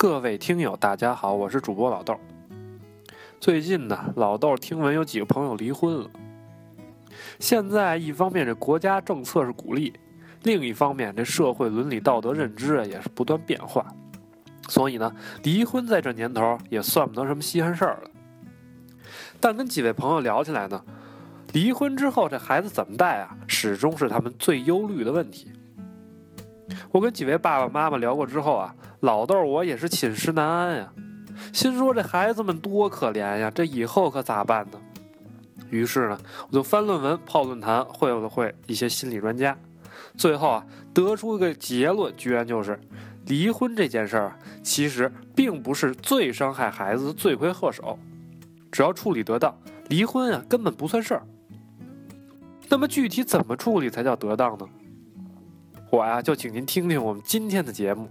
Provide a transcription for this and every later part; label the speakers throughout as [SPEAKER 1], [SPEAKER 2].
[SPEAKER 1] 各位听友，大家好，我是主播老豆。最近呢，老豆听闻有几个朋友离婚了。现在一方面这国家政策是鼓励，另一方面这社会伦理道德认知啊也是不断变化，所以呢，离婚在这年头也算不得什么稀罕事儿了。但跟几位朋友聊起来呢，离婚之后这孩子怎么带啊，始终是他们最忧虑的问题。我跟几位爸爸妈妈聊过之后啊，老豆我也是寝食难安呀，心说这孩子们多可怜呀，这以后可咋办呢？于是呢，我就翻论文、泡论坛，会了会一些心理专家，最后啊，得出一个结论，居然就是离婚这件事儿其实并不是最伤害孩子的罪魁祸首，只要处理得当，离婚啊根本不算事儿。那么具体怎么处理才叫得当呢？我呀，就请您听听我们今天的节目。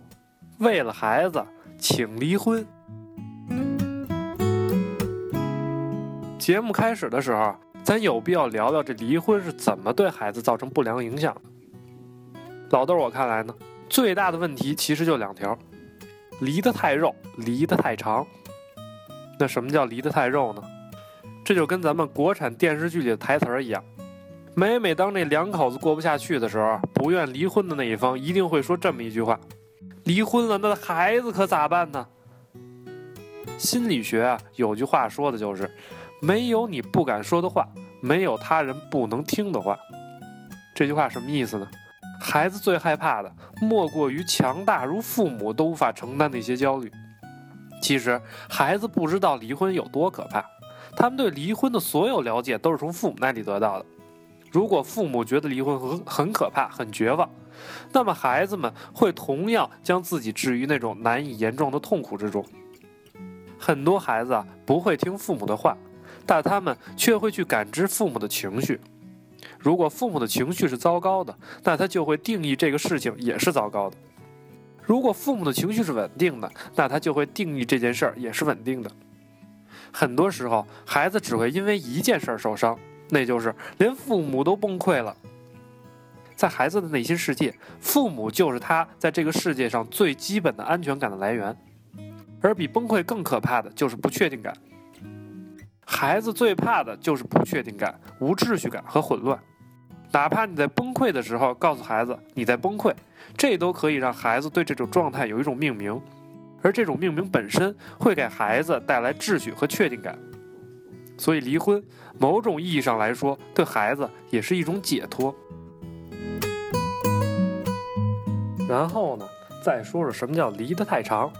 [SPEAKER 1] 为了孩子，请离婚。节目开始的时候，咱有必要聊聊这离婚是怎么对孩子造成不良影响的。老豆，我看来呢，最大的问题其实就两条：离得太肉，离得太长。那什么叫离得太肉呢？这就跟咱们国产电视剧里的台词儿一样。每每当这两口子过不下去的时候，不愿离婚的那一方一定会说这么一句话：“离婚了，那孩子可咋办呢？”心理学啊，有句话说的就是：“没有你不敢说的话，没有他人不能听的话。”这句话什么意思呢？孩子最害怕的，莫过于强大如父母都无法承担的一些焦虑。其实，孩子不知道离婚有多可怕，他们对离婚的所有了解都是从父母那里得到的。如果父母觉得离婚很很可怕、很绝望，那么孩子们会同样将自己置于那种难以言状的痛苦之中。很多孩子啊不会听父母的话，但他们却会去感知父母的情绪。如果父母的情绪是糟糕的，那他就会定义这个事情也是糟糕的；如果父母的情绪是稳定的，那他就会定义这件事儿也是稳定的。很多时候，孩子只会因为一件事儿受伤。那就是连父母都崩溃了。在孩子的内心世界，父母就是他在这个世界上最基本的安全感的来源，而比崩溃更可怕的就是不确定感。孩子最怕的就是不确定感、无秩序感和混乱。哪怕你在崩溃的时候告诉孩子你在崩溃，这都可以让孩子对这种状态有一种命名，而这种命名本身会给孩子带来秩序和确定感。所以，离婚某种意义上来说，对孩子也是一种解脱。然后呢，再说说什么叫离得太长，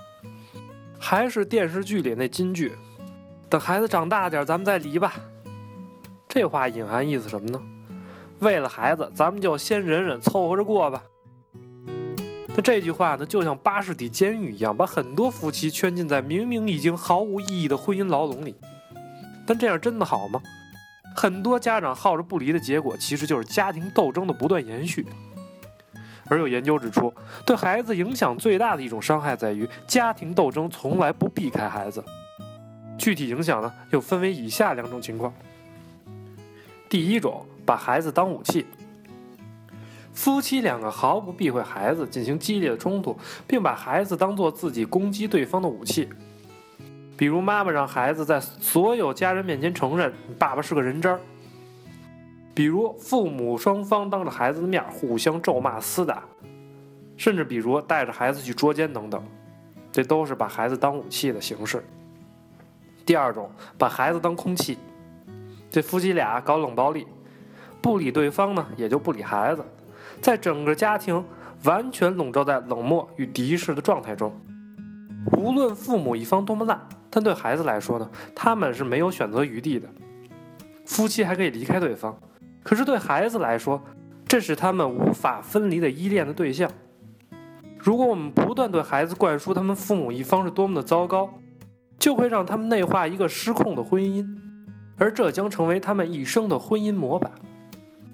[SPEAKER 1] 还是电视剧里那金句：“等孩子长大点，咱们再离吧。”这话隐含意思什么呢？为了孩子，咱们就先忍忍，凑合着过吧。那这句话呢，就像巴士底监狱一样，把很多夫妻圈禁在明明已经毫无意义的婚姻牢笼里。但这样真的好吗？很多家长耗着不离的结果，其实就是家庭斗争的不断延续。而有研究指出，对孩子影响最大的一种伤害在于家庭斗争从来不避开孩子。具体影响呢，又分为以下两种情况。第一种，把孩子当武器，夫妻两个毫不避讳孩子，进行激烈的冲突，并把孩子当做自己攻击对方的武器。比如妈妈让孩子在所有家人面前承认爸爸是个人渣；比如父母双方当着孩子的面互相咒骂厮打；甚至比如带着孩子去捉奸等等，这都是把孩子当武器的形式。第二种，把孩子当空气，这夫妻俩搞冷暴力，不理对方呢，也就不理孩子，在整个家庭完全笼罩在冷漠与敌视的状态中，无论父母一方多么烂。但对孩子来说呢，他们是没有选择余地的。夫妻还可以离开对方，可是对孩子来说，这是他们无法分离的依恋的对象。如果我们不断对孩子灌输他们父母一方是多么的糟糕，就会让他们内化一个失控的婚姻，而这将成为他们一生的婚姻模板。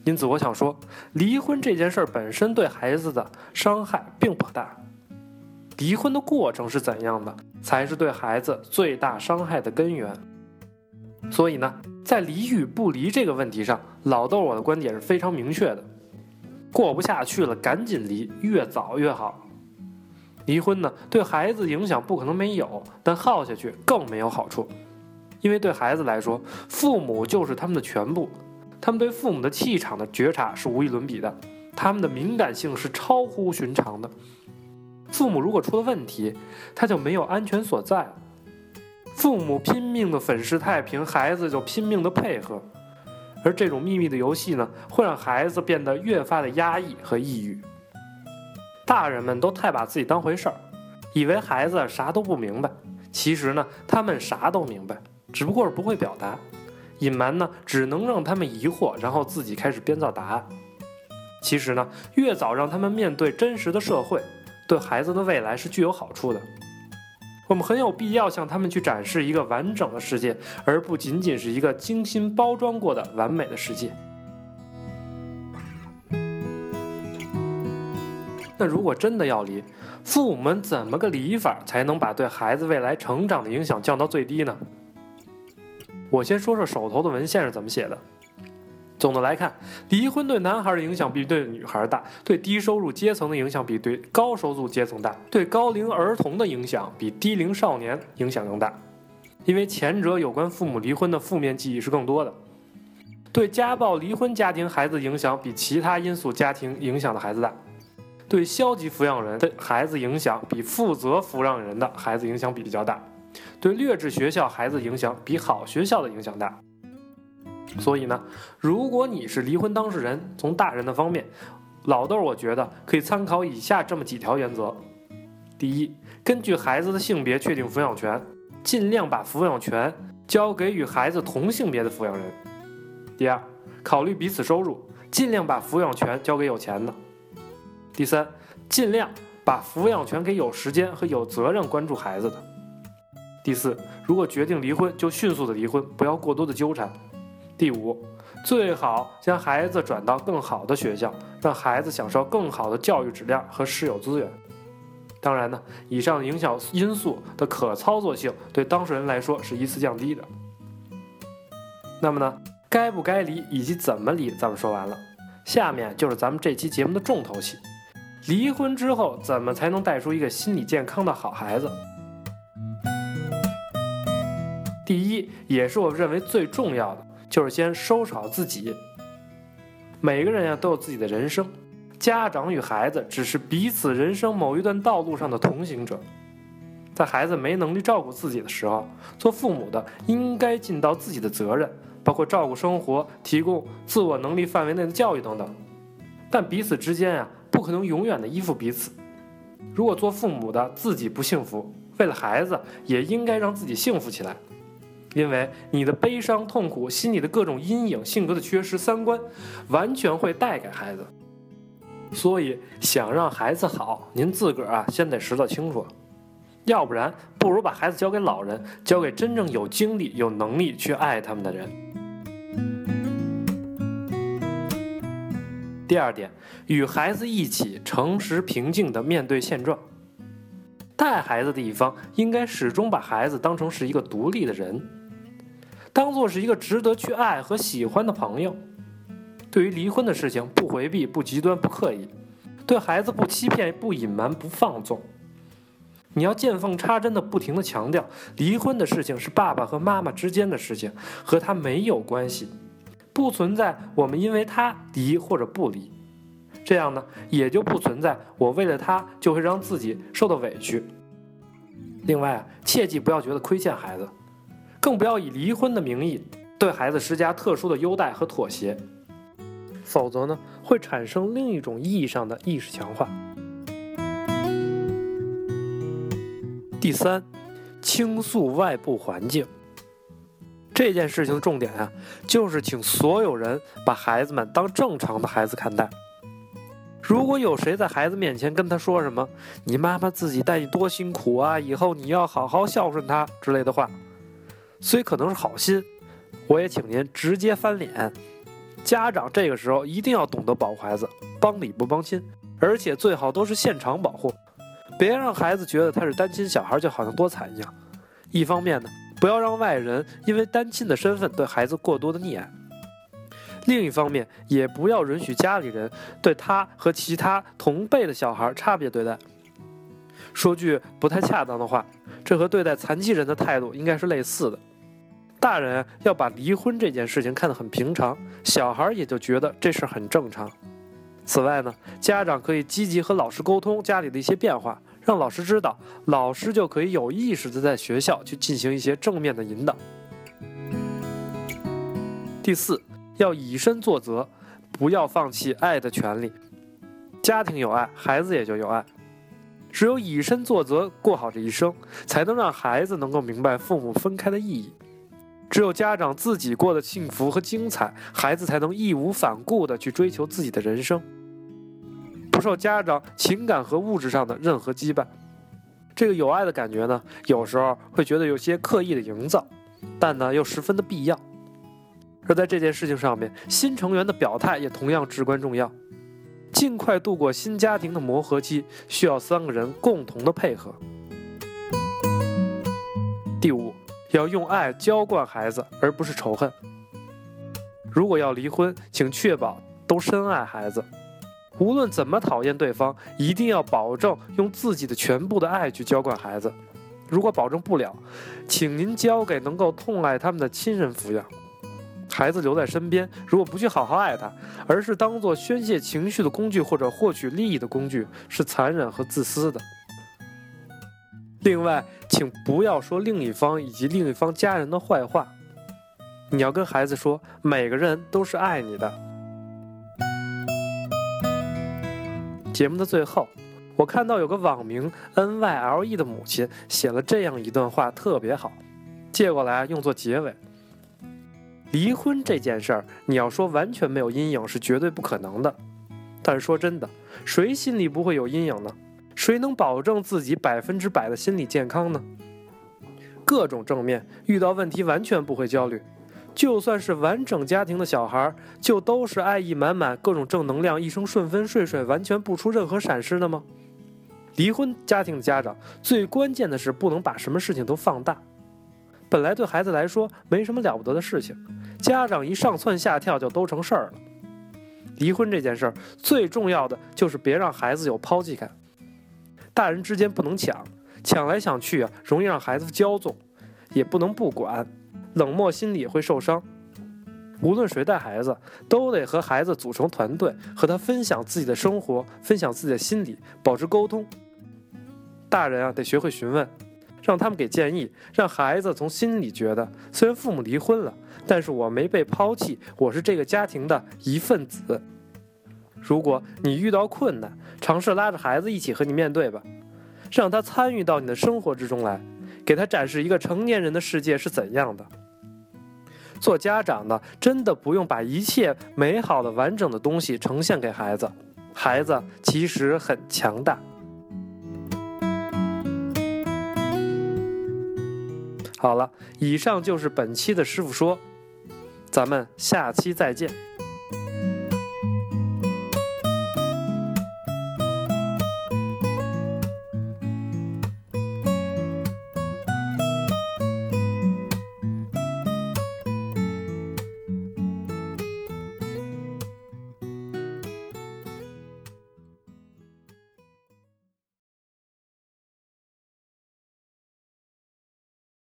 [SPEAKER 1] 因此，我想说，离婚这件事儿本身对孩子的伤害并不大。离婚的过程是怎样的，才是对孩子最大伤害的根源。所以呢，在离与不离这个问题上，老豆我的观点是非常明确的：过不下去了，赶紧离，越早越好。离婚呢，对孩子影响不可能没有，但耗下去更没有好处，因为对孩子来说，父母就是他们的全部，他们对父母的气场的觉察是无与伦比的，他们的敏感性是超乎寻常的。父母如果出了问题，他就没有安全所在了。父母拼命的粉饰太平，孩子就拼命的配合，而这种秘密的游戏呢，会让孩子变得越发的压抑和抑郁。大人们都太把自己当回事儿，以为孩子啥都不明白。其实呢，他们啥都明白，只不过是不会表达。隐瞒呢，只能让他们疑惑，然后自己开始编造答案。其实呢，越早让他们面对真实的社会，对孩子的未来是具有好处的。我们很有必要向他们去展示一个完整的世界，而不仅仅是一个精心包装过的完美的世界。那如果真的要离，父母们怎么个离法才能把对孩子未来成长的影响降到最低呢？我先说说手头的文献是怎么写的。总的来看，离婚对男孩的影响比对女孩大，对低收入阶层的影响比对高收入阶层大，对高龄儿童的影响比低龄少年影响更大。因为前者有关父母离婚的负面记忆是更多的，对家暴离婚家庭孩子影响比其他因素家庭影响的孩子大。对消极抚养人的孩子影响比负责抚养人的孩子影响比比较大，对劣质学校孩子影响比好学校的影响大。所以呢，如果你是离婚当事人，从大人的方面，老豆我觉得可以参考以下这么几条原则：第一，根据孩子的性别确定抚养权，尽量把抚养权交给与孩子同性别的抚养人；第二，考虑彼此收入，尽量把抚养权交给有钱的。第三，尽量把抚养权给有时间和有责任关注孩子的。第四，如果决定离婚，就迅速的离婚，不要过多的纠缠。第五，最好将孩子转到更好的学校，让孩子享受更好的教育质量和师友资源。当然呢，以上影响因素的可操作性对当事人来说是依次降低的。那么呢，该不该离以及怎么离，咱们说完了，下面就是咱们这期节目的重头戏。离婚之后，怎么才能带出一个心理健康的好孩子？第一，也是我认为最重要的，就是先收拾好自己。每个人呀都有自己的人生，家长与孩子只是彼此人生某一段道路上的同行者。在孩子没能力照顾自己的时候，做父母的应该尽到自己的责任，包括照顾生活、提供自我能力范围内的教育等等。但彼此之间呀。不可能永远的依附彼此。如果做父母的自己不幸福，为了孩子也应该让自己幸福起来。因为你的悲伤、痛苦、心里的各种阴影、性格的缺失、三观，完全会带给孩子。所以想让孩子好，您自个儿啊先得拾掇清楚，要不然不如把孩子交给老人，交给真正有精力、有能力去爱他们的人。第二点，与孩子一起诚实平静地面对现状。带孩子的一方应该始终把孩子当成是一个独立的人，当做是一个值得去爱和喜欢的朋友。对于离婚的事情，不回避，不极端，不刻意；对孩子不欺骗，不隐瞒，不放纵。你要见缝插针地不停地强调，离婚的事情是爸爸和妈妈之间的事情，和他没有关系。不存在我们因为他离或者不离，这样呢也就不存在我为了他就会让自己受到委屈。另外，切记不要觉得亏欠孩子，更不要以离婚的名义对孩子施加特殊的优待和妥协，否则呢会产生另一种意义上的意识强化。第三，倾诉外部环境。这件事情的重点啊，就是请所有人把孩子们当正常的孩子看待。如果有谁在孩子面前跟他说什么“你妈妈自己带你多辛苦啊，以后你要好好孝顺她”之类的话，虽可能是好心，我也请您直接翻脸。家长这个时候一定要懂得保护孩子，帮理不帮亲，而且最好都是现场保护，别让孩子觉得他是单亲小孩就好像多惨一样。一方面呢。不要让外人因为单亲的身份对孩子过多的溺爱。另一方面，也不要允许家里人对他和其他同辈的小孩差别对待。说句不太恰当的话，这和对待残疾人的态度应该是类似的。大人要把离婚这件事情看得很平常，小孩也就觉得这事很正常。此外呢，家长可以积极和老师沟通家里的一些变化，让老师知道，老师就可以有意识的在学校去进行一些正面的引导。第四，要以身作则，不要放弃爱的权利。家庭有爱，孩子也就有爱。只有以身作则，过好这一生，才能让孩子能够明白父母分开的意义。只有家长自己过得幸福和精彩，孩子才能义无反顾地去追求自己的人生，不受家长情感和物质上的任何羁绊。这个有爱的感觉呢，有时候会觉得有些刻意的营造，但呢又十分的必要。而在这件事情上面，新成员的表态也同样至关重要。尽快度过新家庭的磨合期，需要三个人共同的配合。第五。要用爱浇灌孩子，而不是仇恨。如果要离婚，请确保都深爱孩子。无论怎么讨厌对方，一定要保证用自己的全部的爱去浇灌孩子。如果保证不了，请您交给能够痛爱他们的亲人抚养。孩子留在身边，如果不去好好爱他，而是当做宣泄情绪的工具或者获取利益的工具，是残忍和自私的。另外，请不要说另一方以及另一方家人的坏话。你要跟孩子说，每个人都是爱你的。节目的最后，我看到有个网名 NYLE 的母亲写了这样一段话，特别好，借过来用作结尾。离婚这件事儿，你要说完全没有阴影是绝对不可能的。但是说真的，谁心里不会有阴影呢？谁能保证自己百分之百的心理健康呢？各种正面，遇到问题完全不会焦虑。就算是完整家庭的小孩，就都是爱意满满、各种正能量、一生顺风顺水，完全不出任何闪失的吗？离婚家庭的家长最关键的是不能把什么事情都放大。本来对孩子来说没什么了不得的事情，家长一上蹿下跳就都成事儿了。离婚这件事儿最重要的就是别让孩子有抛弃感。大人之间不能抢，抢来抢去啊，容易让孩子骄纵；也不能不管，冷漠心理会受伤。无论谁带孩子，都得和孩子组成团队，和他分享自己的生活，分享自己的心理，保持沟通。大人啊，得学会询问，让他们给建议，让孩子从心里觉得，虽然父母离婚了，但是我没被抛弃，我是这个家庭的一份子。如果你遇到困难，尝试拉着孩子一起和你面对吧，让他参与到你的生活之中来，给他展示一个成年人的世界是怎样的。做家长的真的不用把一切美好的、完整的东西呈现给孩子，孩子其实很强大。好了，以上就是本期的师傅说，咱们下期再见。